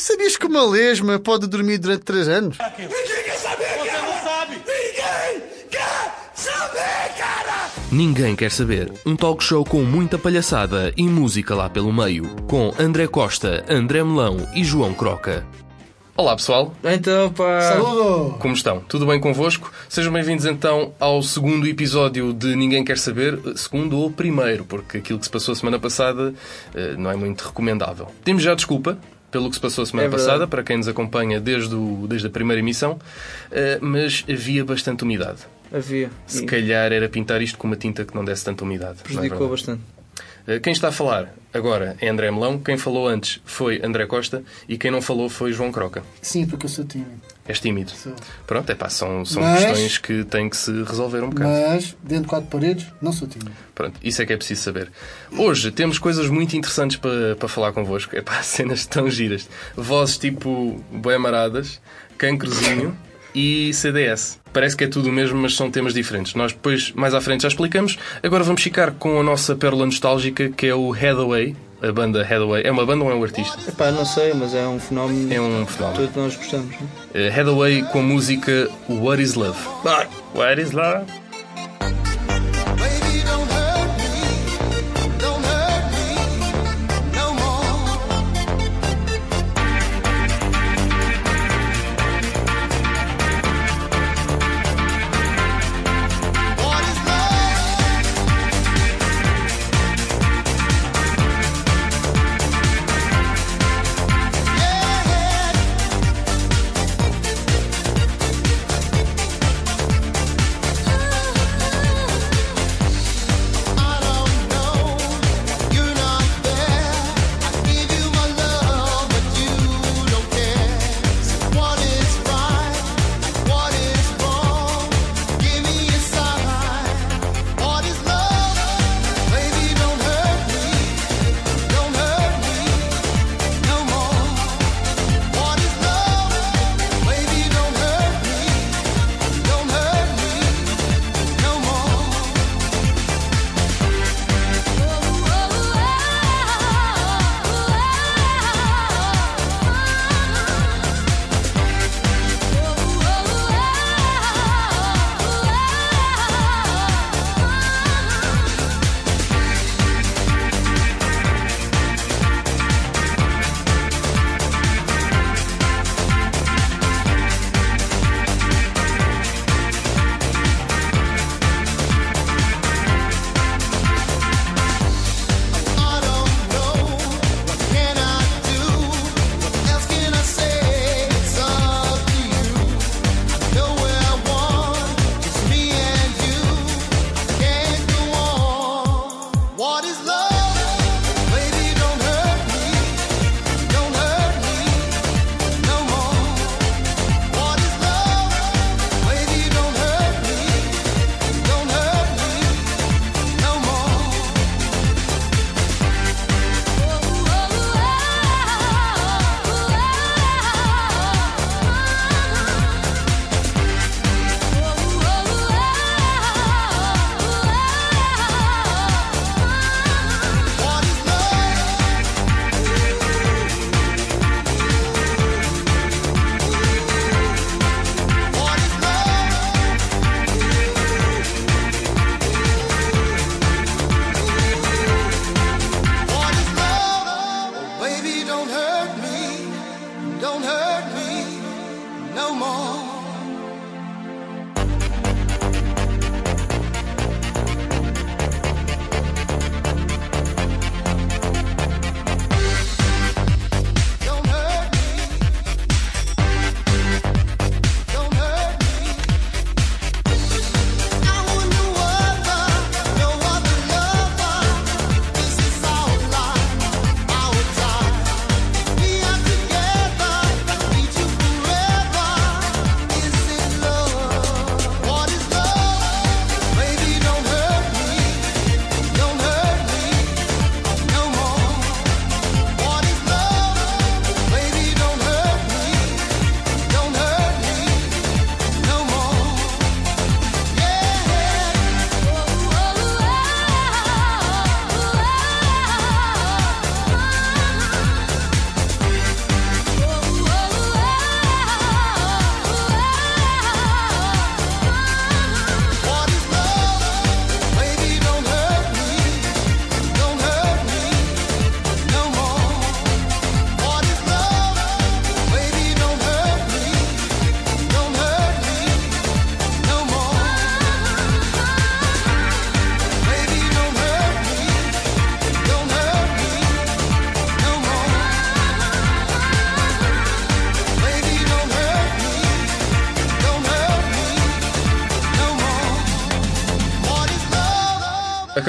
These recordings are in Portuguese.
Sabias que uma lesma pode dormir durante 3 anos? Ninguém quer saber, Você cara. não sabe! Ninguém quer saber, cara! Ninguém quer saber. Um talk show com muita palhaçada e música lá pelo meio. Com André Costa, André Melão e João Croca. Olá pessoal, Então, pá. Saludo! como estão? Tudo bem convosco? Sejam bem-vindos então ao segundo episódio de Ninguém Quer Saber, segundo ou primeiro, porque aquilo que se passou a semana passada eh, não é muito recomendável. Temos já desculpa pelo que se passou a semana É passada, para quem nos acompanha desde, o- desde a primeira emissão, eh, mas havia bastante umidade. Havia. Se E calhar era pintar isto com uma tinta que não desse tanta umidade. é prejudicou verdade? bastante. Eh, Quem está a falar agora é André Melão, quem falou antes foi André Costa e quem não falou foi João Croca. Sim, porque eu sou tímido. És tímido. Sou. Pronto, é pá, são, são Mas- questões que têm que se resolver um bocado. Mas, dentro de quatro paredes, não sou tímido. Pronto, isso é que é preciso saber. Hoje temos coisas muito interessantes para, para falar convosco. É pá, cenas tão giras. Vozes tipo bem amaradas, cancrozinho e CDS. Parece que é tudo o mesmo, mas são temas diferentes. Nós depois, mais à frente, já explicamos. Agora vamos ficar com a nossa pérola nostálgica, que é o Hathaway. A banda Hathaway. É uma banda ou é um artista? Epá, não sei, mas é um fenómeno É um que fenómeno. todos nós gostamos. Não? Eh, Hathaway com a música What is Love? What is Love?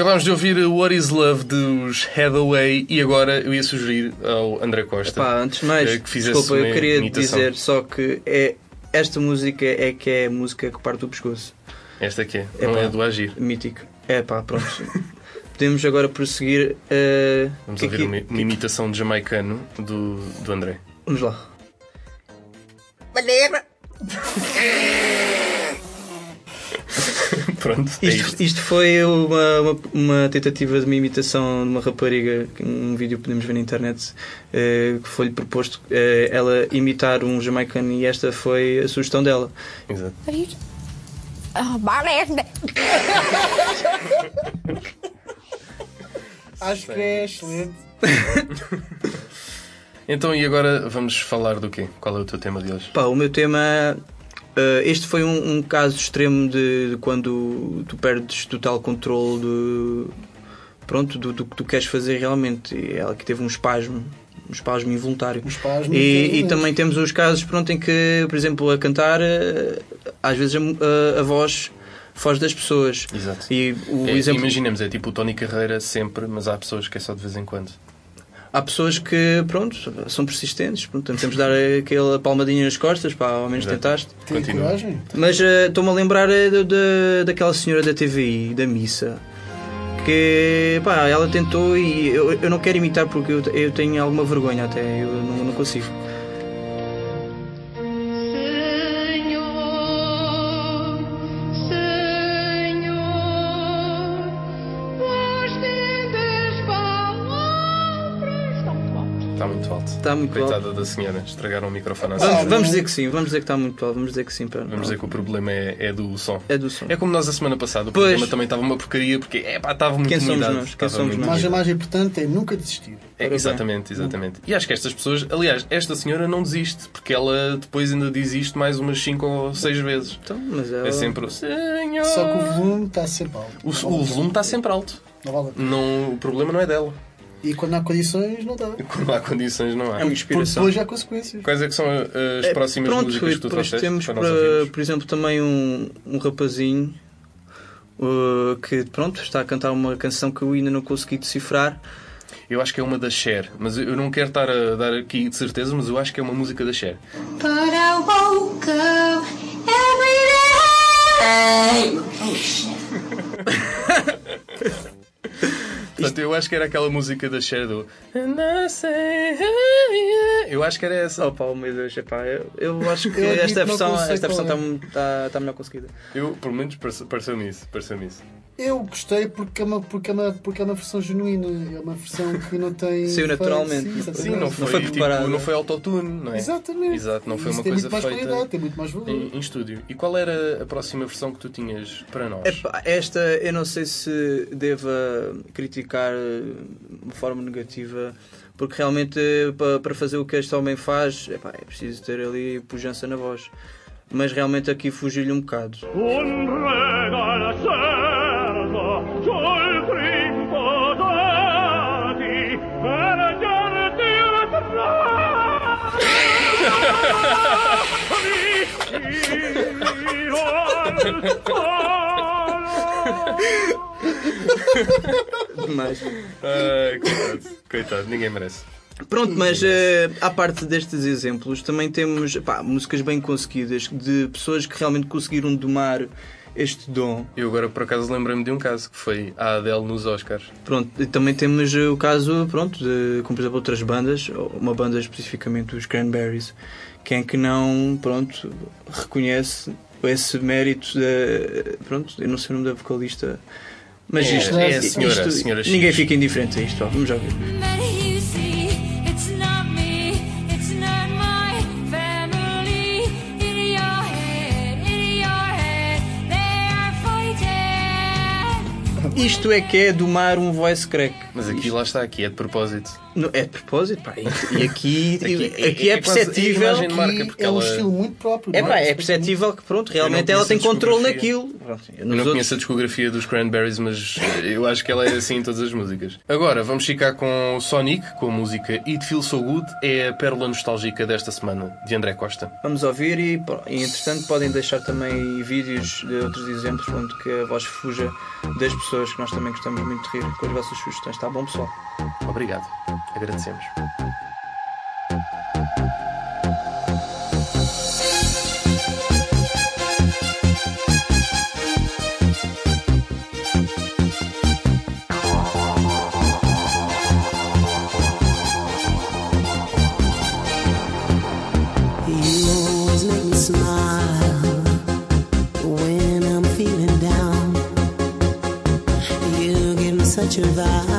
Acabámos de ouvir o What Is Love dos Hathaway e agora eu ia sugerir ao André Costa. Pá, antes de mais, eh, que desculpa, eu queria imitação. dizer só que é, esta música é que é a música que parte do pescoço. Esta aqui é, É não pá. é do Agir. Mítico. É pá, pronto. Podemos agora prosseguir. eh, Vamos que ouvir aqui- uma, uma imitação de jamaicano do, do André. Vamos lá. Pronto, é Isto, isto. isto foi uma, uma, uma tentativa de uma imitação de uma rapariga, que um vídeo que podemos ver na internet, eh, que foi-lhe proposto eh, ela imitar um jamaicano e esta foi a sugestão dela. Exato. Oh, balé. Acho que é excelente. Então, e agora vamos falar do quê? Qual é o teu tema de hoje? Pá, o meu tema. Eh, este foi um, um caso extremo de, de quando tu perdes total controle de, pronto, do, do que tu queres fazer realmente. E ela que teve um espasmo, um espasmo involuntário. Um espasmo, E, e também temos os casos pronto, em que, por exemplo, a cantar, eh, às vezes a, a- a voz foge das pessoas. Exato. E o É, exemplo. Imaginemos, é tipo o Tony Carreira sempre, mas há pessoas que é só de vez em quando. Há pessoas que, pronto, são persistentes. Portanto, temos de dar aquela palmadinha nas costas, pá, ao menos Exato. tentaste. Continua. Mas eh, estou-me a lembrar eh, da- da- daquela senhora da TVI, da missa, que pá, ela tentou e eu, eu não quero imitar porque eu, eu tenho alguma vergonha até, eu não, não consigo. Está muito Coitada alto. da senhora, estragaram o microfone à Vamos, senhora. vamos dizer que sim, vamos dizer que está muito alto, vamos dizer que sim. Para, Vamos dizer que o problema é, é do som. É do som. É como nós a semana passada, o Pois. programa também estava uma porcaria porque é pá, estava muito Quem somos nós? Quem somos muito nós? Mas a mais importante é nunca desistir. É, bem. exatamente, exatamente. E acho que estas pessoas, aliás, esta senhora não desiste, porque ela depois ainda diz isto mais umas 5 ou 6 vezes. Então, mas ela... É sempre o Senhor. Só que o volume está sempre alto. O, o volume está sempre alto. Não vale. Não, o problema não é dela. E quando há condições, não dá. Quando há condições, não há. É uma Porque inspiração. depois há consequências. Quais é que são uh, as É, próximas pronto, músicas que tu trouxeste temos, para por exemplo, também um, um rapazinho uh, que, pronto, está a cantar uma canção que eu ainda não consegui decifrar. Eu acho que é uma da Cher, mas eu não quero estar a dar aqui de certeza, mas eu acho que é uma música da Cher. But I woke up every day. Oh, shit. Portanto, eu acho que era aquela música da Cher do And I say, Eu acho que era essa. Oh, pá, meu Deus, epá, eu, eu acho que Eu esta versão, está, está, está melhor conseguida. Eu, pelo menos, parece- pareceu-me isso. Pareceu-me isso. Eu gostei porque é, uma, porque, é uma, porque é uma versão genuína. É uma versão que não tem. Saiu naturalmente. Sim, Sim, não foi, foi tipo, preparada. não foi autotune, não é? Exatamente. Exato, não foi Isso uma tem coisa muito mais feita qualidade, tem muito mais valor. em, em estúdio. E qual era a próxima versão que tu tinhas para nós? Esta eu não sei se deva criticar de uma forma negativa, porque realmente pa- para fazer o que este homem faz epá, é preciso ter ali pujança na voz. Mas realmente aqui fugiu-lhe um bocado. Un Mas, Ai, coitado, coitado, ninguém merece. pronto, mas eh, à parte destes exemplos, também temos epá, músicas bem conseguidas de pessoas que realmente conseguiram domar este dom. Eu agora por acaso lembrei-me de um caso que foi a Adele nos Oscars. Pronto, e também temos eh, o caso, pronto, de, como por exemplo outras bandas, uma banda especificamente os Cranberries, quem é que não, pronto, reconhece esse mérito da, pronto, eu não sei o nome da vocalista, mas É, isto, é a senhora, isto- a senhora ninguém fica indiferente a isto, ó, vamos já ver. Isto é que é domar um voice crack. Mas aqui lá está, aqui é de propósito. Não, é de propósito, pá. E, aqui, Aqui- aqui, é, é perceptível. de marca, porque é um ela- estilo muito próprio. É não pá, é perceptível que pronto, realmente ela tem controle naquilo. Pronto, eu não outros- conheço a discografia dos Cranberries, mas eu acho que ela é assim em todas as músicas. Agora, vamos ficar com Sonic, com a música It Feels So Good, é a pérola nostálgica desta semana, de André Costa. Vamos ouvir e, e entretanto podem deixar também vídeos de outros exemplos onde que a voz fuja das pessoas que nós também gostamos muito de rir com as vossas sugestões. Está bom, pessoal? Obrigado, agradecemos. Give me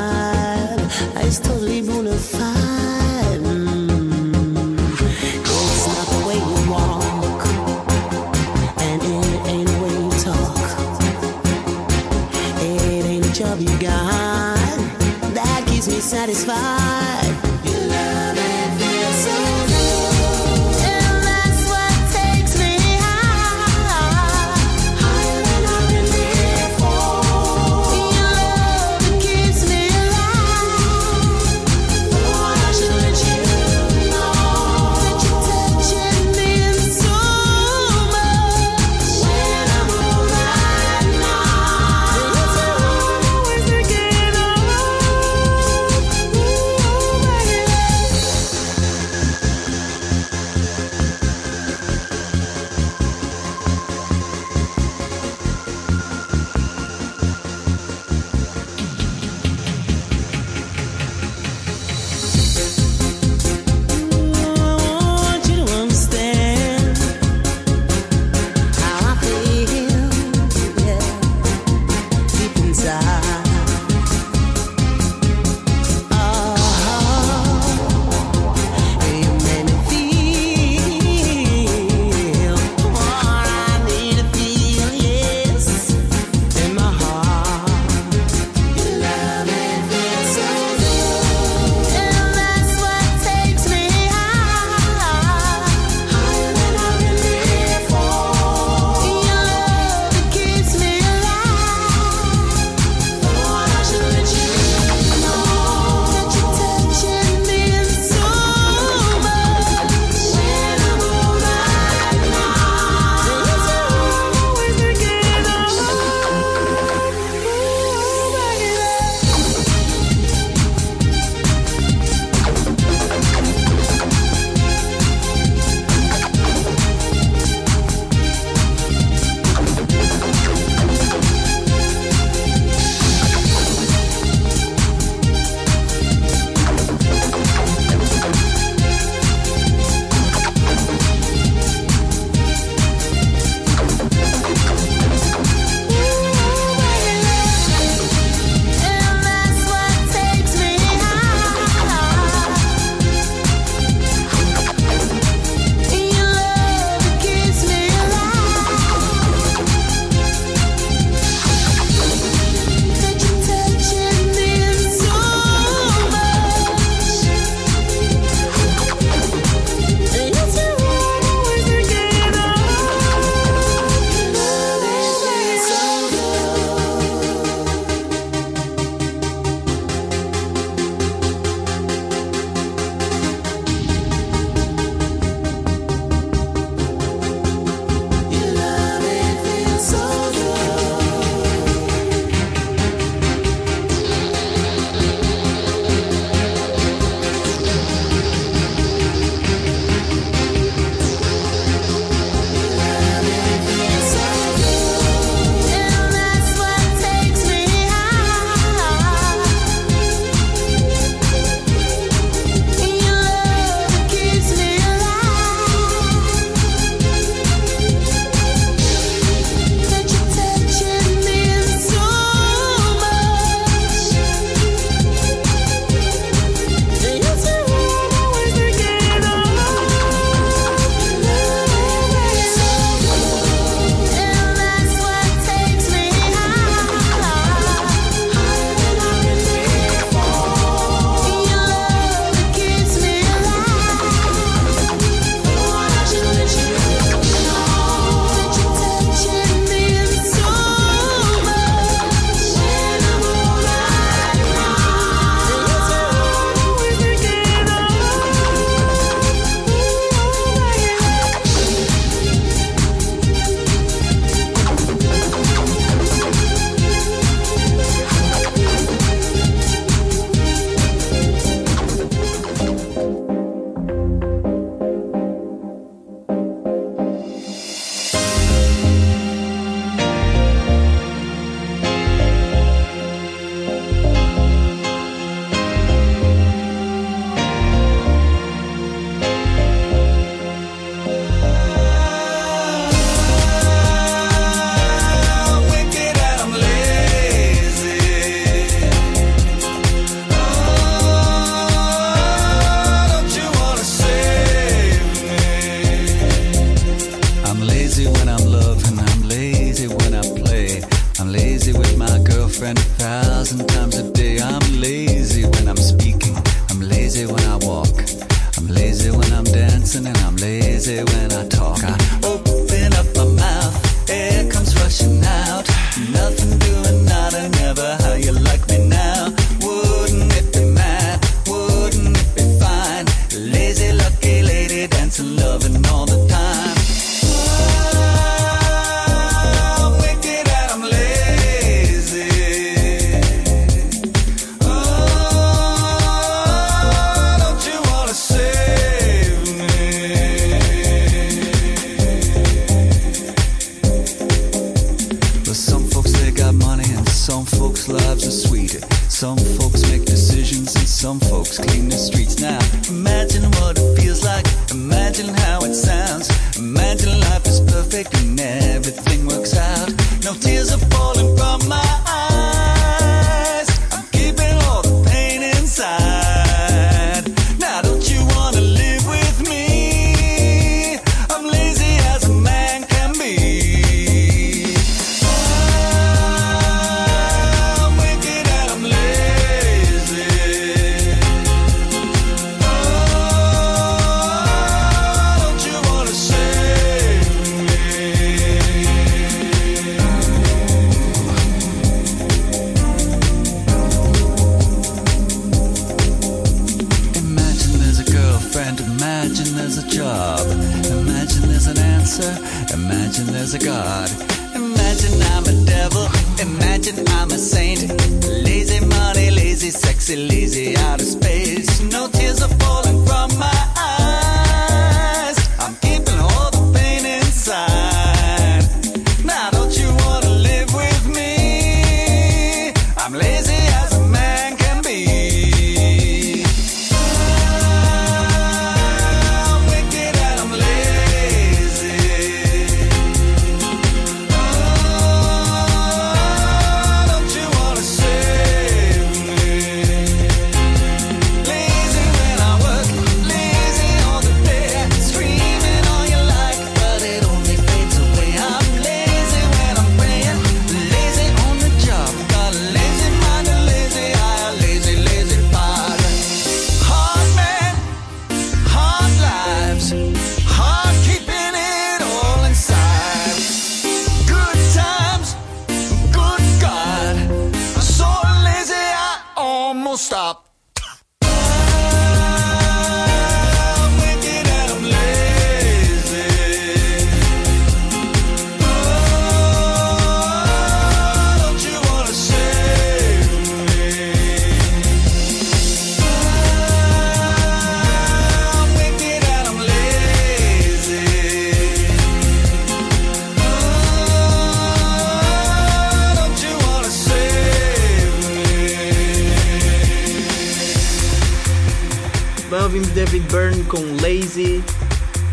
ouvimos David Byrne com Lazy.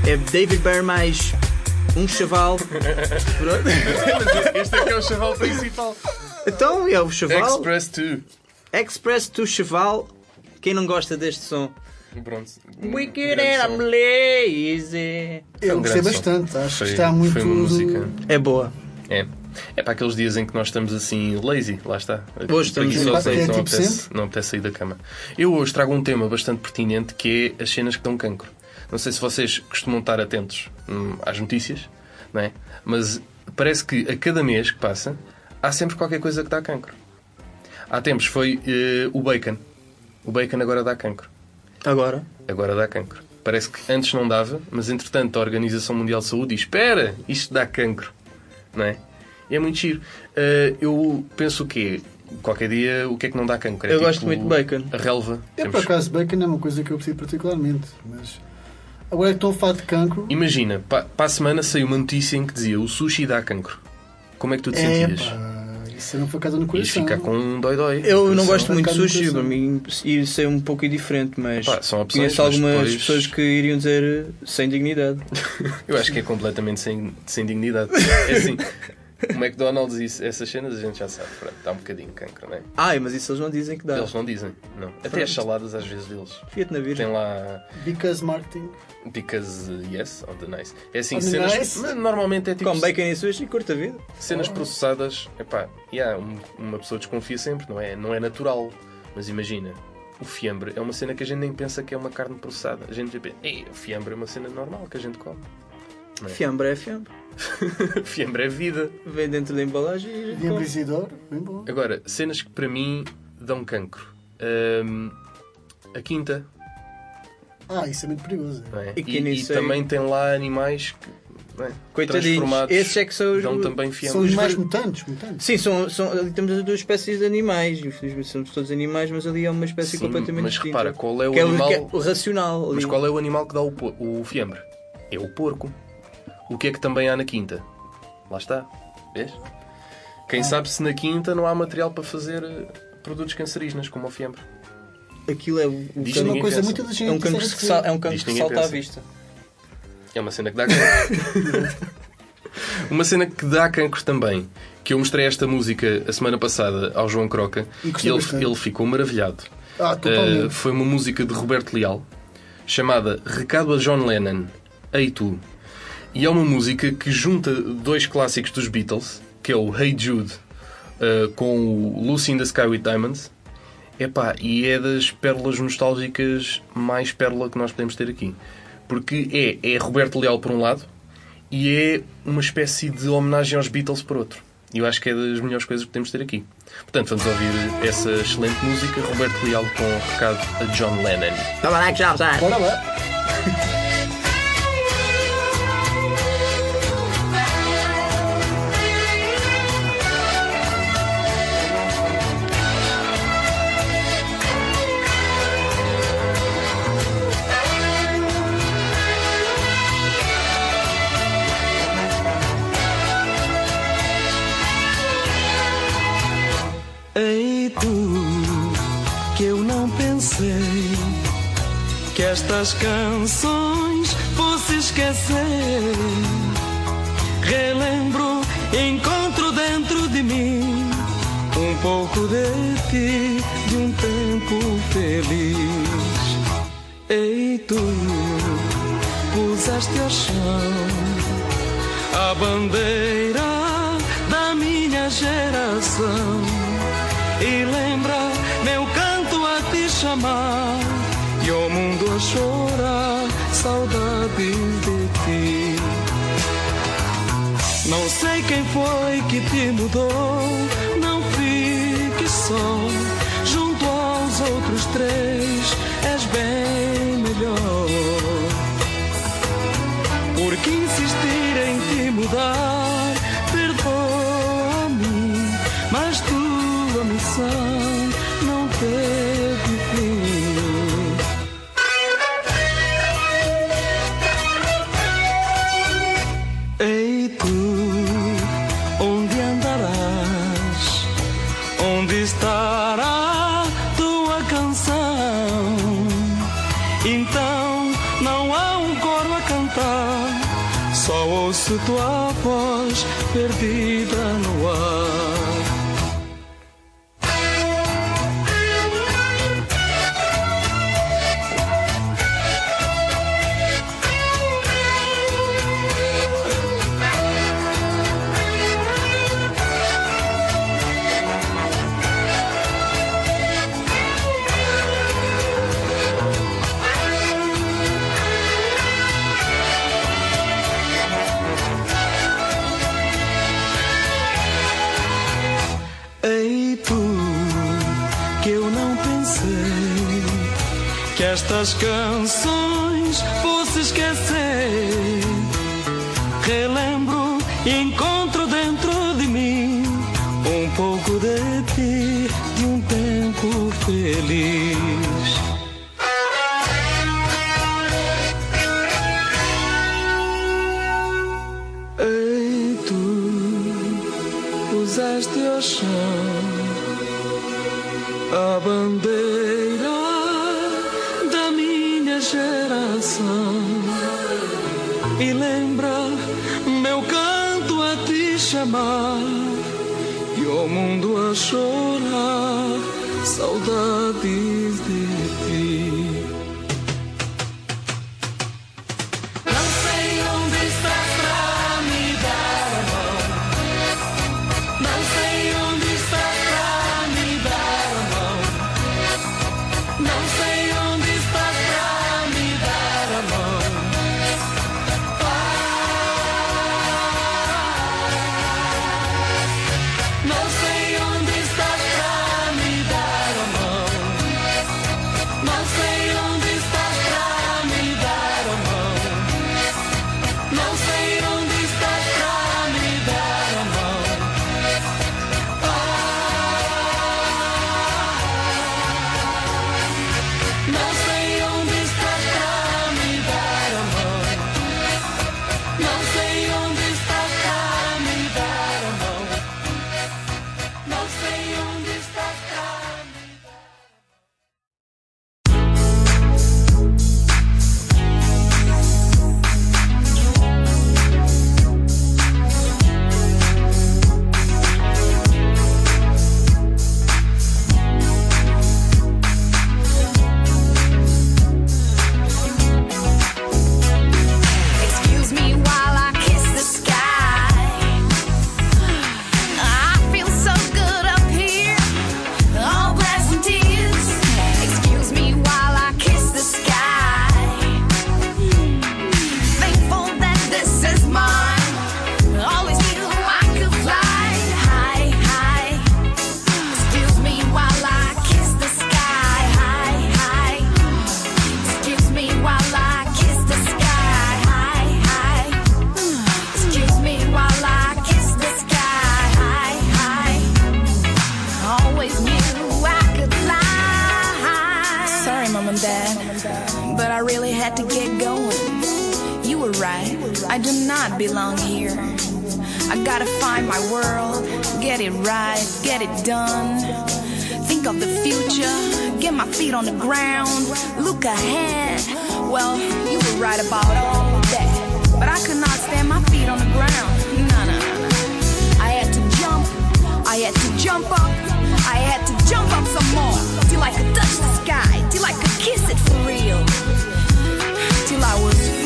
É David Byrne mais um chaval. Pronto. Este é que é o chaval principal. então, é o chaval. Express 2. Express to Cheval. Quem não gosta deste som? Pronto. Wicked Grande and. I'm lazy. Eu gostei bastante, acho Foi- que está muito. Foi uma música. É boa. É. É para aqueles dias em que nós estamos assim lazy, lá está. Hoje estamos que é não, tipo apetece, não apetece sair da cama. Eu hoje trago um tema bastante pertinente que é as cenas que dão cancro. Não sei se vocês costumam estar atentos hum, às notícias, não é? mas parece que a cada mês que passa há sempre qualquer coisa que dá cancro. Há tempos foi eh, o bacon. O bacon agora dá cancro. Agora. Agora dá cancro. Parece que antes não dava, mas entretanto a Organização Mundial de Saúde diz: Espera, isto dá cancro. Não é? E é muito giro. Uh, eu penso o quê? Qualquer dia, o que é que não dá cancro? É Eu tipo gosto muito de bacon. A relva. Eu, Temos- por acaso, bacon é uma coisa que eu preciso particularmente. Mas agora que estou a falar de cancro. Imagina, pa- para a semana saiu uma notícia em que dizia: O sushi dá cancro. Como é que tu te É, sentias? pá, isso não foi casa no coração. ficar com um dói-dói. Eu não gosto muito de sushi, para mim ir ser um pouco indiferente, mas Epá, são opções, conheço mas algumas depois- pessoas que iriam dizer eh, sem dignidade. Eu acho que é completamente sem, sem dignidade. É assim, o McDonald's e essas cenas a gente já sabe. Pronto, dá um bocadinho cancro, não é? Ai, mas isso eles não dizem que dá. Eles não dizem, não. Até as saladas às vezes deles. Fiat na Tem virgem. lá Because marketing. because uh, yes, on the nice. É assim, On the cenas. nice? mas Normalmente é tipo Com bacon e sushi, curta a vida. cenas processadas. Epá, yeah, um- uma pessoa desconfia sempre, não é? Não é natural. Mas imagina, o fiambre é uma cena que a gente nem pensa que é uma carne processada. A gente pensa, Ei, o fiambre é uma cena normal que a gente come. Fiambre é fiambre. fiambre é vida. Vem dentro da embalagem e bem bom. Agora, cenas que para mim dão cancro. Ahm, a quinta, Ah, isso é muito perigoso. não é? E E, que e também tem lá animais que, é? Coitadinhos. Esses é que são os. São os mais mutantes, mutantes. Sim, são, são, ali temos as duas espécies de animais. Infelizmente somos todos animais, mas ali é uma espécie Sim, completamente mas distinta. repara, qual é o que é, animal- que é o racional. Ali. Mas qual é o animal que dá o, o fiambre? É o porco. O que é que também há na quinta? Lá está. Vês? Quem sabe se na quinta não há material para fazer eh, produtos cancerígenos, como o fiambre. Aquilo é o Diz É uma coisa pensa. muito da gente é um cancro, que, sal- é um cancro que salta à pensa. vista. É uma cena que dá cancro. uma cena que dá cancro também. Que eu mostrei esta música a semana passada ao João Croca E e ele, ele ficou maravilhado. Ah, totalmente. Uh, foi uma música de Roberto Leal chamada Recado a John Lennon, Ei Tu. E é uma música que junta dois clássicos dos Beatles, que é o Hey Jude uh, com o Lucy in the Sky with Diamonds. Epá, e é das pérolas nostálgicas mais pérola que nós podemos ter aqui. Porque é, é Roberto Leal por um lado e é uma espécie de homenagem aos Beatles por outro. E eu acho que é das melhores coisas que podemos ter aqui. Portanto, vamos ouvir essa excelente música, Roberto Leal com recado a John Lennon. Bora lá. estas canções fosse esquecer. Relembro, encontro dentro de mim um pouco de ti, de um tempo feliz. Ei tu, puseste ao chão a bandeira da minha geração. E lembra meu canto a te chamar mundo a chorar Saudades de ti. Não sei quem foi que te mudou Não fique só. Junto aos outros três És bem melhor. Porque insistir em te mudar tua voz perdida no ar. Estas canções get it right, get it done. Think of the future, get my feet on the ground, look ahead. Well, you were right about all that, but I could not stand my feet on the ground. No, no, no. I had to jump, I had to jump up, I had to jump up some more till I could touch the sky, till I could kiss it for real, till I was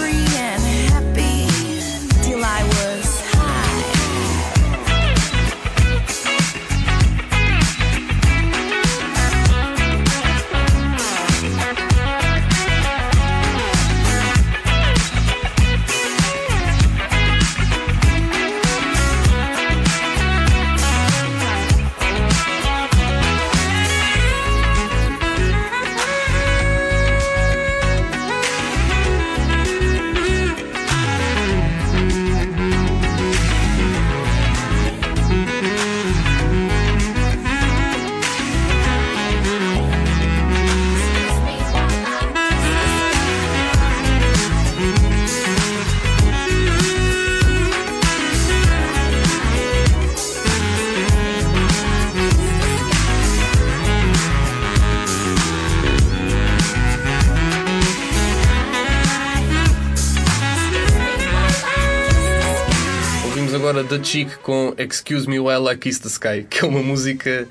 The Chick com Excuse Me While I Kiss the Sky, que é uma música.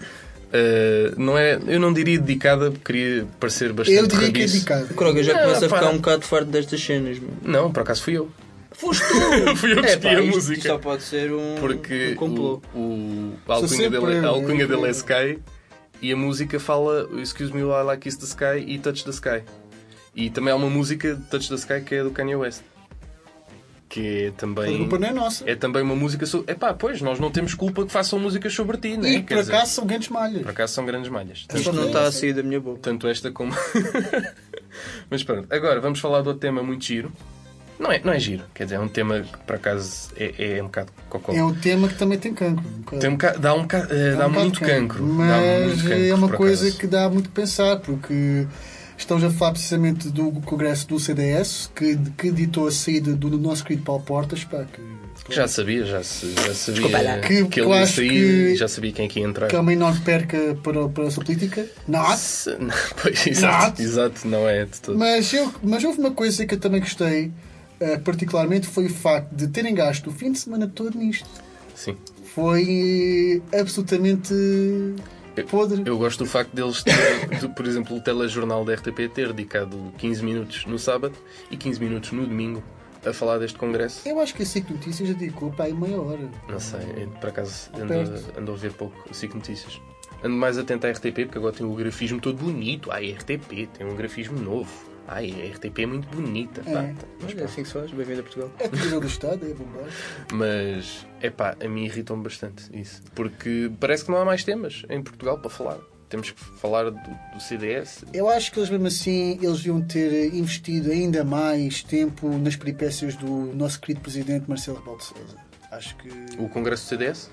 eh, não é, eu não diria dedicada, porque queria parecer bastante Eu diria que é rabiço. O Croga já começa a ficar um bocado farto destas cenas. meu. Não, por acaso fui eu. Foste tu! Fui eu que É, escolhi a isto música. Só pode ser um, Porque um complô. o, o- a alcunha, dele, a alcunha dele é Sky e a música fala Excuse Me While I Kiss the Sky e Touch the Sky. E também há uma música Touch the Sky que é do Kanye West. Que é A também. culpa não é nossa. É também uma música sobre. Epá, pois, nós não temos culpa que façam músicas sobre ti, né? E Quer por dizer, acaso são grandes malhas. por acaso são grandes malhas. Isto não está a sair da minha boca. Tanto esta como. Mas pronto, agora vamos falar de outro tema muito giro. Não é, não é giro, quer dizer, é um tema que por acaso é, é um bocado cocó. É um tema que também tem cancro. um bocado. Tem um bocado- dá um bocado- eh, Dá dá um bocado muito cancro. dá Mas muito cancro, é uma coisa acaso. que dá muito a pensar, porque estamos a falar precisamente do congresso do CDS, que, que ditou a saída do nosso querido Paulo Portas, pá, que, Já sabia, já, se- já sabia que, Que ele ia sair que- e já sabia quem é que ia entrar. que é uma enorme perca para, para a sua política. Not. Se- não, Pois, exato, Not. exato, não é de todo. Mas, eu, mas houve uma coisa que eu também gostei, eh, particularmente, foi o facto de terem gasto o fim de semana todo nisto. Sim. Foi absolutamente podre. Eu gosto do facto deles, ter, de, por exemplo, o telejornal da RTP ter dedicado 15 minutos no sábado e 15 minutos no domingo a falar deste congresso. Eu acho que a SIC Notícias já dedicou para aí meia hora. Não sei, por acaso ando, a ver pouco o SIC Notícias. Ando mais atento à RTP porque agora tem o grafismo todo bonito. A RTP tem um grafismo novo. Ai, a RTP é muito bonita. É. Mas, Olha, é assim que se faz. Bem-vindo a Portugal. É televisão do Estado, é bombar. mas é pá, a mim irritam-me bastante isso. Porque parece que não há mais temas em Portugal para falar. Temos que falar do, do CDS. Eu acho que eles mesmo assim eles deviam ter investido ainda mais tempo nas peripécias do nosso querido presidente Marcelo Rebelo de Sousa. Acho que O Congresso do CDS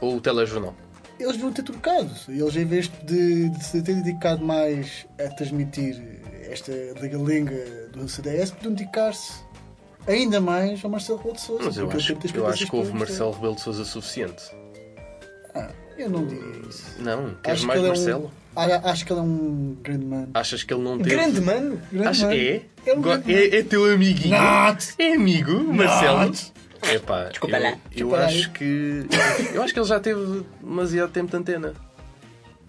ou o telejornal? eles deviam ter trocado. Eles em vez de, de se ter dedicado mais a transmitir esta lenga do CDS, podiam dedicar-se ainda mais ao Marcelo Rebelo de Sousa. Mas eu acho, muitas eu acho que houve Marcelo Rebelo de Sousa suficiente. Ah, eu não diria isso. Não, queres Acho mais Marcelo? É um, ah, acho que ele é um grande mano. Achas que ele não teve? Grande mano! Grande Acha- mano. é? É um grande é? É teu amiguinho? Not. É amigo, Marcelo? Not. É pá, Desculpa eu, lá. eu Desculpa lá. acho que. Eu acho que ele já teve demasiado tempo de antena.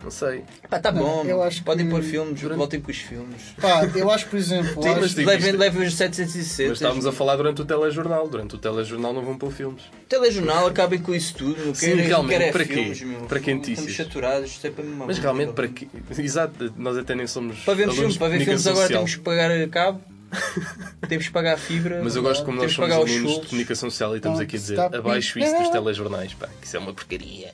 Não sei. Pá, tá bom. eu acho Podem que- pôr filmes, Durante- voltem com os filmes. Pá, eu acho, por exemplo, Sim, acho- Levem, levem os 760. Mas estávamos a falar durante o telejornal. Durante o telejornal não vão pôr filmes. Telejornal, acabem com isso tudo. Sim, quero, realmente, quero é para quê? filmes, meu. Para que notícias? Estamos saturados, isto é para me Mas realmente, para que. Exato, nós até nem somos. Para ver filmes, para ver filmes agora social. temos que pagar cabo, temos que pagar fibra. Mas eu gosto como nós somos alunos de comunicação social e estamos aqui a dizer abaixo isso dos telejornais, pá, que isso é uma porcaria.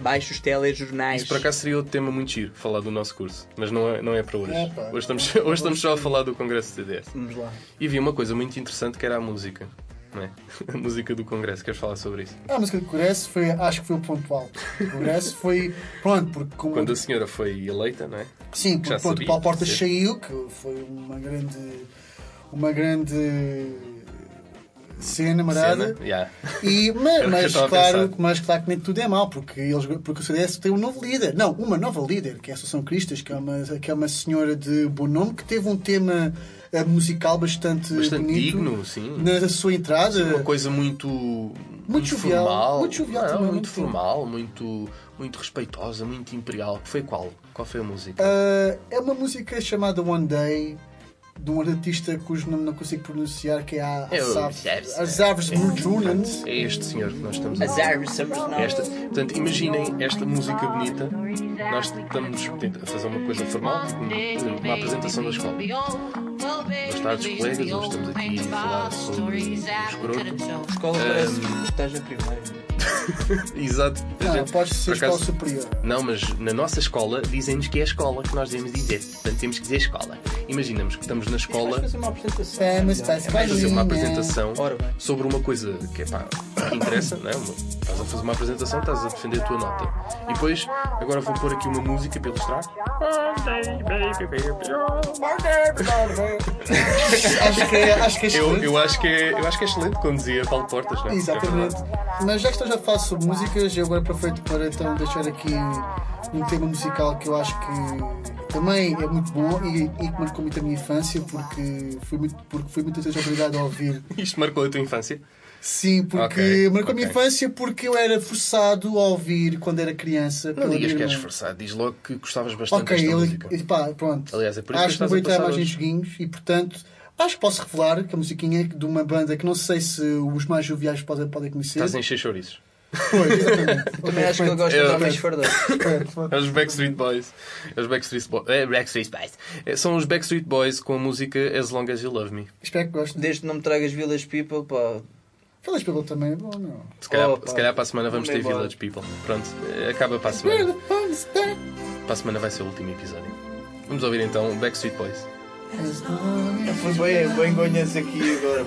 Baixo os telejornais. Isso por acaso seria outro tema muito giro, falar do nosso curso, mas não é, não é para hoje. É, hoje, estamos, hoje estamos só a falar do Congresso do CDS. Vamos lá. E vi uma coisa muito interessante que era a música. Não é? A música do Congresso, queres falar sobre isso? a música do Congresso foi, acho que foi o ponto alto. O Congresso foi, pronto, porque como, Quando a senhora foi eleita, não é? sim, porque pronto, sabia, o Paulo Portas saiu, que foi uma grande, uma grande ser namorada. Cena, yeah. E, mas, eu mas, a claro, mas claro que nem tudo é mau, porque, eles, porque o CDS tem um novo líder. Não, uma nova líder, que é a Associação Cristas, que é uma, que é uma senhora de bom nome, que teve um tema eh, musical bastante, Bastante bonito digno, sim. na sua entrada. Uma coisa muito. Muito, jovial, formal. muito jovial Não, também, muito formal, muito, muito respeitosa, muito imperial. Foi qual? Qual foi a música? Ah, é uma música chamada One Day, de um artista cujo nome não consigo pronunciar, que é a É Asaf- Azaves Murjunans. É este senhor que nós estamos a Now. Esta, portanto, imaginem esta música bonita. Nós estamos a fazer uma coisa formal, uma, apresentação da escola. Boas tardes, colegas. Hoje estamos aqui a falar sobre o escroto. Escola parece estágio primário. Exato. Não, gente- pode ser acaso- escola superior. Não, mas na nossa escola dizem-nos que é a escola que nós devemos dizer. Portanto, temos que dizer escola. Imaginamos que estamos na escola fazer uma apresentação. Vamos a a fazer uma apresentação Ora bem. sobre uma coisa que, é pá, que interessa, não é? Estás a fazer uma apresentação, estás a defender a tua nota. E depois, agora vou pôr aqui uma música para ilustrar. Acho que é, acho que é Eu, excelente. eu, acho que é, eu acho que é excelente quando dizia Paulo Portas, não é? Exatamente. É. Mas já que estou já sobre músicas, eu agora aproveito para então deixar aqui um tema musical que eu acho que também é muito bom e, e que marcou muito a minha infância porque fui, muito, porque fui muitas vezes obrigado a ouvir. Isto marcou a tua infância? Sim, porque Ok, marcou a minha ok. infância porque eu era forçado a ouvir quando era criança. Não digas que és irmã. esforçado, diz logo que gostavas bastante Ok, desta eu, música. e pá, pronto. Aliás, é por isso acho que que não estás vou a mais em joguinhos e, portanto, acho que posso revelar que a musiquinha é de uma banda que não sei se os mais joviais podem, podem conhecer. Estás a encher chouriços. Pois, exatamente. Também acho que ele gosta de Eu- mais fardado. É os Backstreet Boys. É os Backstreet Boys. É, Backstreet Boys. É, São os Backstreet Boys com a música As Long As You Love Me. Espero que gostem. Desde que não me tragas Village People, pá. Falas pelo também é bom, não? Se calhar, Opa. se calhar para a semana vamos ter embora. Village People. Pronto, acaba para a semana. Para a semana vai ser o último episódio. Vamos ouvir então Backstreet Boys. Foi bem, bem aqui agora.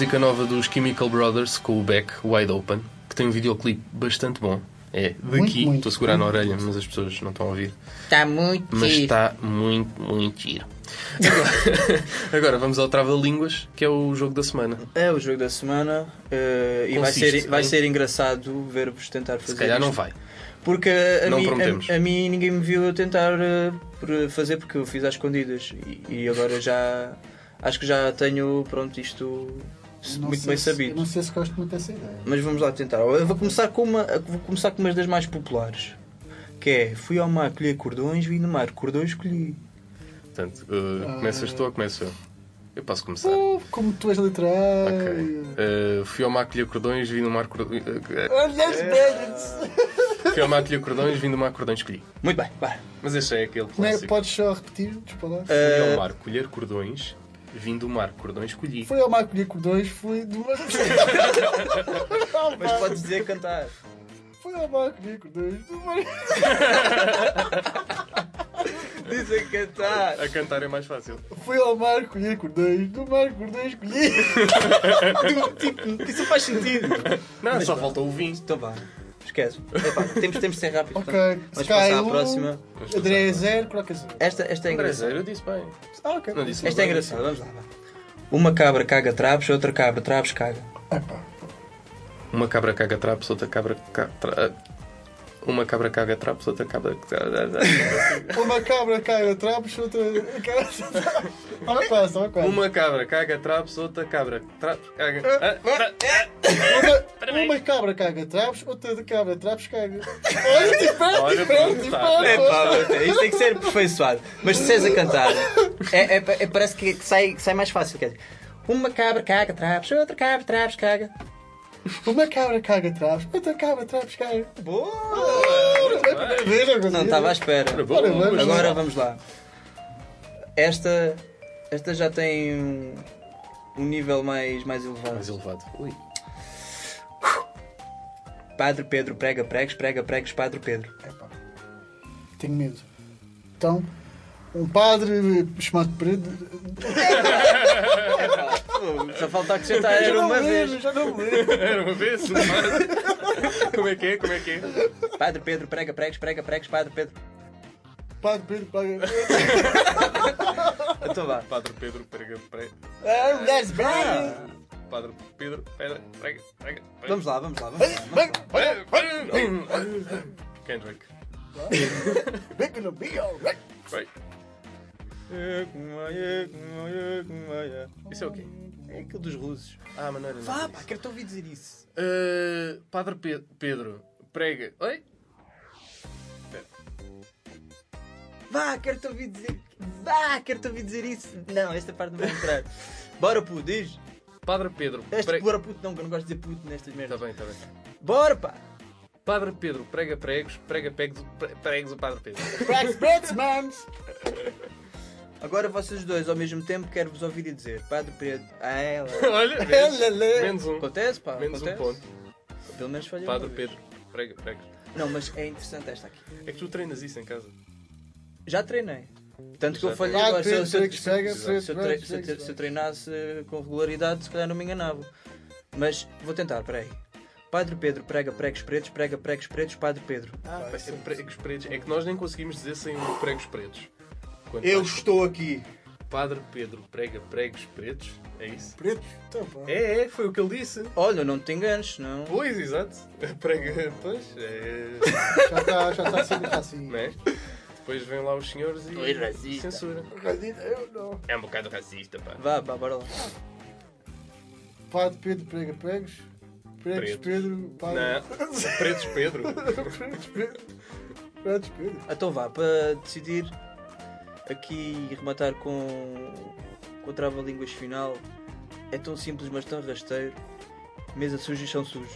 Música nova dos Chemical Brothers com o Beck, Wide Open, que tem um videoclipe bastante bom. É Muito, daqui, muito, estou a segurar na muito. orelha, mas as pessoas não estão a ouvir. Está muito Mas está muito, muito giro. Agora, agora vamos ao Trava-Línguas, que é o jogo da semana. É o jogo da semana eh, e vai ser, vai ser engraçado ver-vos tentar fazer Se calhar não isto. vai. Porque a, Não mim, a, a mim ninguém me viu a tentar por fazer porque eu fiz às escondidas e, e agora já acho que já tenho pronto isto Não muito bem se- sabido. Não sei se gosto muito dessa ideia. Mas vamos lá tentar. Eu vou começar com uma, vou começar com uma das mais populares. Que é, fui ao mar colher cordões, vi no mar cordões colhi. Portanto, uh, começas tu ou começo eu? Eu posso começar. Oh, como tu és literário. Ok. Uh, fui ao mar colher cordões, vi no mar cordões. uh, as belas. fui ao mar colher cordões, vi no mar cordões escolhi. Muito bem, vai. Mas este é aquele Não é? clássico. Podes só repetir? Desculpa Fui Eh, ao mar colher cordões, vim do mar cordões escolhi. Foi ao mar colher cordões, fui de uma. Mas podes dizer cantar. Foi ao mar colher cordões, de uma. Dizer cantar. A cantar é mais fácil. Fui ao mar colher cordões, do mar cordões colhi. tipo, isso faz sentido. Não, só falta o vinho. Então vá. Esquece. Epá, temos, temos de ser rápidos. Ok, Vamos Sky passar à próxima. André é zero, Croca zero. Esta, esta é André engraçada. Zero, eu disse bem. Ah, ok. Não disse Esta é bem. engraçada, vamos lá. vá. Uma cabra caga trapos, outra cabra trapos caga. Epá. Uma cabra caga trapos, outra cabra. ca- tra- Uma cabra caga trapos, outra cabra. Uma cabra caga trapos, outra. Olha quase, olha quase. Uma cabra caga trapos, outra cabra. Trapos caga. Ah, tra- Uma, uma cabra caga trapos, outra cabra trapos caga. Olha, diferente, Olha, diferente, pronto, diferente. Isto tem que ser aperfeiçoado. Mas se és a cantar, é, é- é- parece que sai, sai mais fácil. Quer dizer, uma cabra caga trapos, outra cabra trapos caga. Uma cabra caga trapos, outra cabra trapos caga. Boa! Não estava à espera. Ora, vamos lá. Agora vamos lá. Esta, esta já tem um, um nível mais, mais elevado. Mais elevado. Ui. Padre Pedro prega pregos, prega pregos, Padre Pedro. Epá, tenho medo. Então, um padre chamado Pedro. Só falta acrescentar era uma vez. lembro, Já não me lembro. Era uma vez? Como é que é? Como é que é? Padre Pedro prega pregos, prega pregos, Padre Pedro. Padre Pedro, padre Então vá. Padre Pedro prega. prega. Ah, mulheres bem. Padre Pedro prega. prega. prega. Vamos lá, vamos lá. Vamos lá. Kendrick. Vem que não biga. Vai. Isso é o quê? É aquilo dos russos. Ah, maneira. não Vá, disse. pá, quero-te ouvir dizer isso. Uh, Padre Pe- Pedro prega. Oi? Vá, quero-te ouvir dizer. Vá, quero-te ouvir dizer isso. Não, esta parte não vai entrar. Bora, puto, diz. Padre Pedro Este prega. bora, puto, não, que eu não gosto de dizer puto nestas Está merdas. bem, está bem. Bora, pá. Padre Pedro prega pregos, prega pegos, pre- pregos o Padre Pedro. Brax, Brax, mans. Agora vocês dois ao mesmo tempo quero-vos ouvir e dizer Padre Pedro. Ah, ela. Olha, vês? Menos um. Acontece, pá. Menos um acontece. ponto. Pelo menos falhei. Padre. Pedro prega pregos. Não, mas é interessante esta aqui. É que tu treinas isso em casa. Já treinei. Tanto que eu falhei agora. Se eu- se eu- Padre Pedro, prega, se- prega, se eu prega, tre- se eu prega, tre- se eu treinasse com regularidade, se calhar não me enganava. Mas vou tentar, peraí. Padre Pedro prega pregos pretos, prega pregos pretos, Padre Pedro. Ah, é pregos pretos. É que nós nem conseguimos dizer sem pregos pretos. Quanto Eu estou aqui. Padre Pedro prega pregos pretos. É isso? Preto. Então, pá. É, é, foi o que ele disse. Olha, não te enganes, não. Pois, exato. Prega, pois, é. Já está já tá sendo assim. Não é? Depois vêm lá os senhores e. Oi, racista. Censura. Eu não. É um bocado racista, pá. Vá, vá, bora lá. Padre Pedro prega pregos. Pregos Preto. Pedro. Padre. Não. Pretos Pedro. Pregos Pedro. Pregos Pedro. Então vá, para decidir aqui e rematar com, com o trava-línguas final, é tão simples mas tão rasteiro. Mesa sujas são sujos.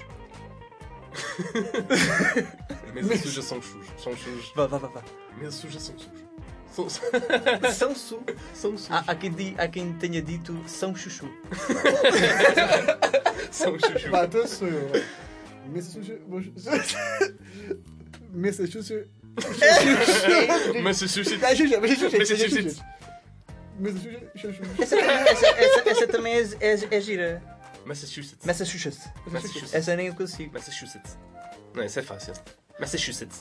Mesa suja são sujos. São sujos. Vá, vá, vá, vá. Mesa suja são sujos. São, São su. são sujos. Há, há, quem di- há quem tenha dito São Chuchu. São chuchu. Vá, então sou eu. Mesa suja. Mesa suja. Massachusetts. Massachusetts. suja. Essa, essa, essa, essa também é, é, é gira. Massachusetts. Massachusetts. Massachusetts. Essa nem eu consigo. Massachusetts. Não, isso é fácil. Massachusetts.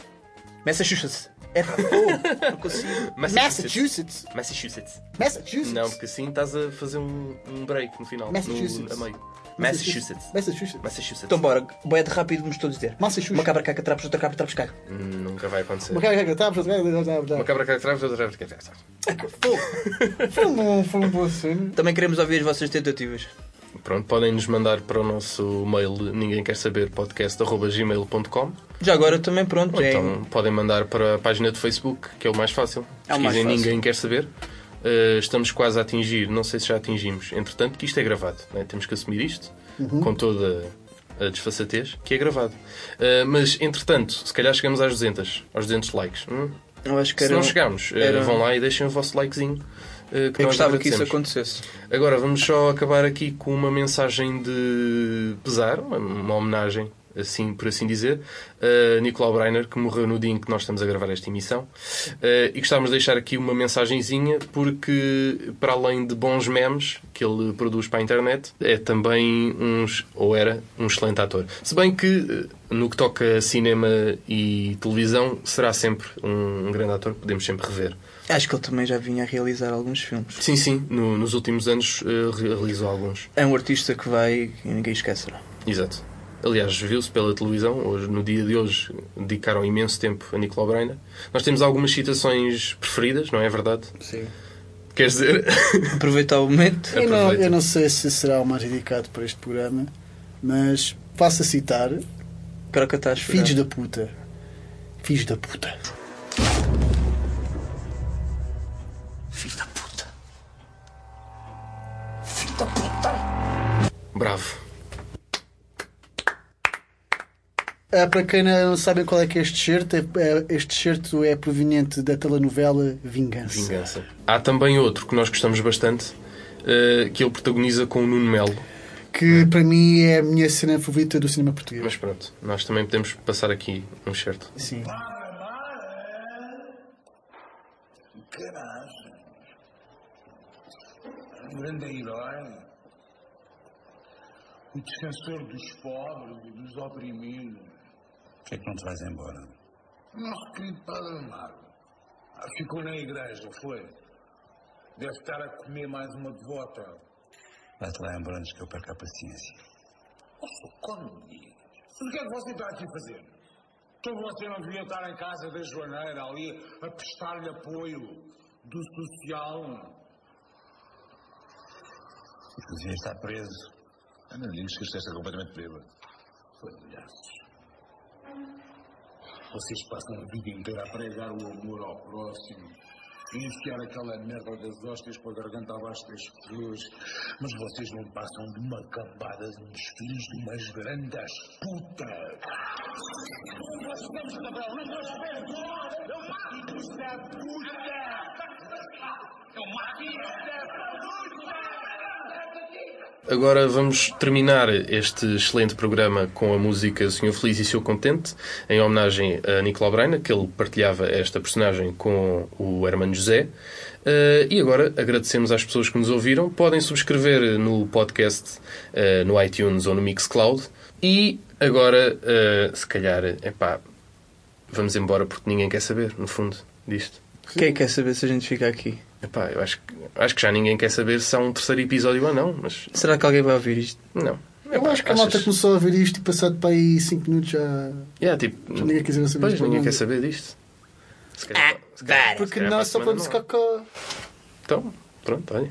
Massachusetts. É. Não consigo. Massachusetts. Massachusetts. Massachusetts. Não, porque assim estás a fazer um, um break no final. Massachusetts. No, a meio. Massachusetts. Massachusetts. Massachusetts. Então bora, boé de rápido, vamos todos dizer. Massachusetts. Uma cabra caca, trapos, outra cabra, trapos, caca. Hum, Nunca vai acontecer. Uma cara que tá, tá, tá, Uma cabra que atrás, outra cabra atrás. Foi um bom, foi um bom cena. Também queremos ouvir as vossas tentativas. Pronto, podem nos mandar para o nosso mail ninguém quer saber podcast.gmail.com Já agora também, pronto, ou é, então podem mandar para a página de Facebook, que é o mais fácil. É o mais Pesquisem fácil. ninguém quer saber. Uh, estamos quase a atingir, não sei se já atingimos, entretanto, que isto é gravado. né? Temos que assumir isto Uhum. com toda a desfaçatez, que é gravado. Uh, mas entretanto, se calhar chegamos às 200, aos 200 likes. Hum? eu acho que Se não chegarmos, uh, era- vão lá e deixem o vosso likezinho. Eu gostava que isso acontecesse. Agora vamos só acabar aqui com uma mensagem de pesar, uma, uma homenagem, assim por assim dizer, a Nicolau Breiner, que morreu no dia em que nós estamos a gravar esta emissão. Eh, e gostávamos de deixar aqui uma mensagenzinha, porque para além de bons memes que ele produz para a internet, é também uns, ou era, um excelente ator. Se bem que eh, no que toca a cinema e televisão, será sempre um, um grande ator que podemos sempre rever. Acho que ele também já vinha a realizar alguns filmes. Sim, sim, no- nos últimos anos eh, realizou alguns. É um artista que vai e ninguém esquecerá. Exato. Aliás, viu-se pela televisão, hoje, no dia de hoje, dedicaram imenso tempo a Nicolau Breiner. Nós temos algumas citações preferidas, não é verdade? Sim. Queres dizer? Aproveitar o momento. Eu não, eu não sei se será o mais dedicado para este programa, mas faço a citar Para que estás Filhos da puta. Filhos da puta. Filho da puta. Bravo. Ah, para quem não sabe qual é que é este certo, este certo é proveniente da telenovela Vingança. Vingança. Há também outro que nós gostamos bastante, eh, que ele protagoniza com o Nuno Melo. Que para mim é a minha cena favorita do cinema português. Mas pronto, nós também podemos passar aqui um certo. Sim. Caralho. Um grande herói. O defensor dos pobres e dos oprimidos. Por que é que não te vais embora? Nosso querido Padre Amaro. Ah, Ficou na igreja, foi. Deve estar a comer mais uma devota. Vai-te lá embora antes que eu perca a paciência. Nossa, como digas? Mas o que é que você está aqui a fazer? Então você não devia estar em casa da Joaneira ali a prestar-lhe apoio do social. Devia estar preso. Não digas que estás completamente bêbado. Palhaços. Vocês passam a vida inteira a pregar o amor ao próximo e enfiar aquela merda das hóstias com a garganta abaixo das pessoas. Mas vocês não passam de uma cambada de uns filhos de umas grandes putas. Nós estamos na bela, não nós Eu mato esta puta! Eu mato esta puta! Agora vamos terminar este excelente programa com a música Senhor Feliz e Seu Contente, em homenagem a Nicolau Breiner, que ele partilhava esta personagem com o Hermano José. Eh, e agora agradecemos às pessoas que nos ouviram. Podem subscrever no podcast, eh, no iTunes ou no Mixcloud. E agora, eh, se calhar, epá, vamos embora porque ninguém quer saber, no fundo, disto. Quem quer saber se a gente fica aqui? Epá, eu acho, que- acho que já ninguém quer saber se há um terceiro episódio ou não, mas Será que alguém vai ouvir isto? não. Eu acho que a malta começou a ver isto e passado para aí 5 minutos já. Yeah, tipo, Já ninguém quer saber pois, ninguém quer saber disto. Se calhar, se calhar- se Porque calhar para é a só há. cocó. Então, pronto, olha.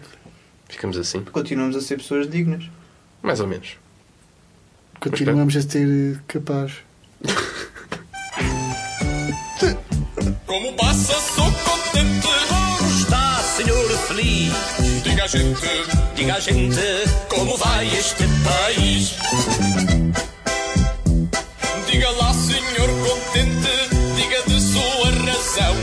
Ficamos assim. Continuamos a ser pessoas dignas. Mais ou menos. Continuamos a ter eh, capaz. Como passa, Diga gente, diga gente, como vai este país? Diga lá, senhor contente, diga de sua razão.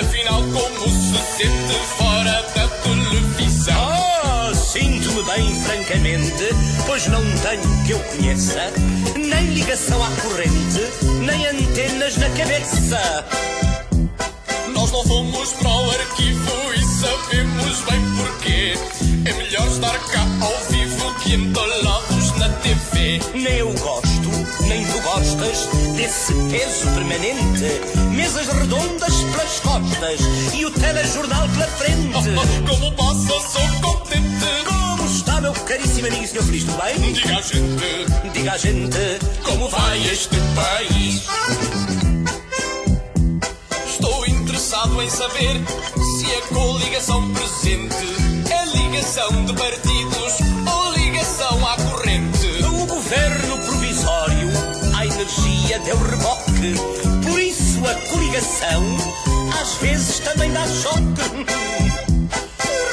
Afinal, como se sente fora da televisão? Oh, sinto-me bem, francamente, pois não tenho que eu conheça nem ligação à corrente, nem antenas na cabeça. Nós não fomos para o arquivo e sabemos bem porquê. É melhor estar cá ao vivo que entalados na TV. Nem eu gosto, nem tu gostas desse peso permanente. Mesas redondas pelas costas e o telejornal pela frente. Como passa, sou contente. Como está, meu caríssimo amigo senhor feliz, tudo bem? Diga a gente, Diga a gente como vai este país? Interessado em saber se a coligação presente é ligação de partidos ou ligação à corrente. O governo provisório, a energia deu reboque. Por isso a coligação às vezes também dá choque.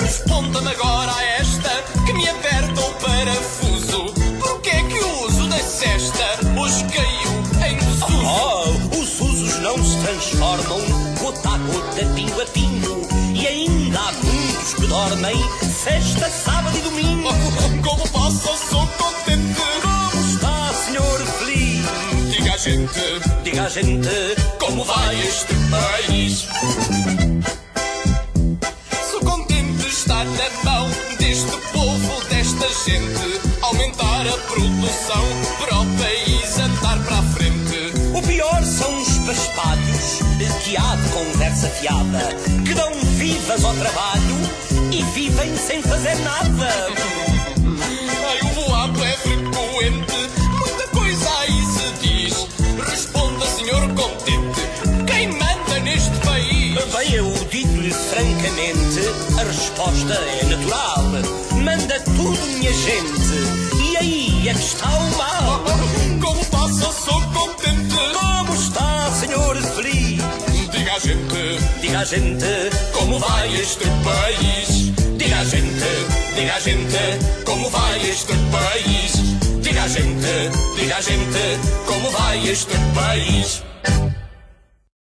Responda-me agora a esta que me aperta o parafuso. Porquê é que o uso da cesta hoje caiu em desuso? Oh, os usos não se transformam gota a gota, pingo a pingo. E ainda há muitos que dormem sexta, sábado e domingo. Como posso, sou contente. Como está, senhor feliz? Diga a gente, Diga a gente como vai este país? Sou contente estar na mão deste povo, desta gente. Aumentar a produção para o país andar para a frente. O pior são os paspalhos de conversa fiada, que dão vivas ao trabalho e vivem sem fazer nada. Ai, o boato é frequente, muita coisa aí se diz. Responda, senhor contente, quem manda neste país? Bem, eu digo-lhe francamente, a resposta é natural. Manda tudo, minha gente. E aí é que está o mal. Como passa, sou contente. Como está, senhor feliz? Diga gente, Diga gente como vai este país? Diga a gente, diga gente, como vai este país? Diga a gente, diga gente, como vai este país?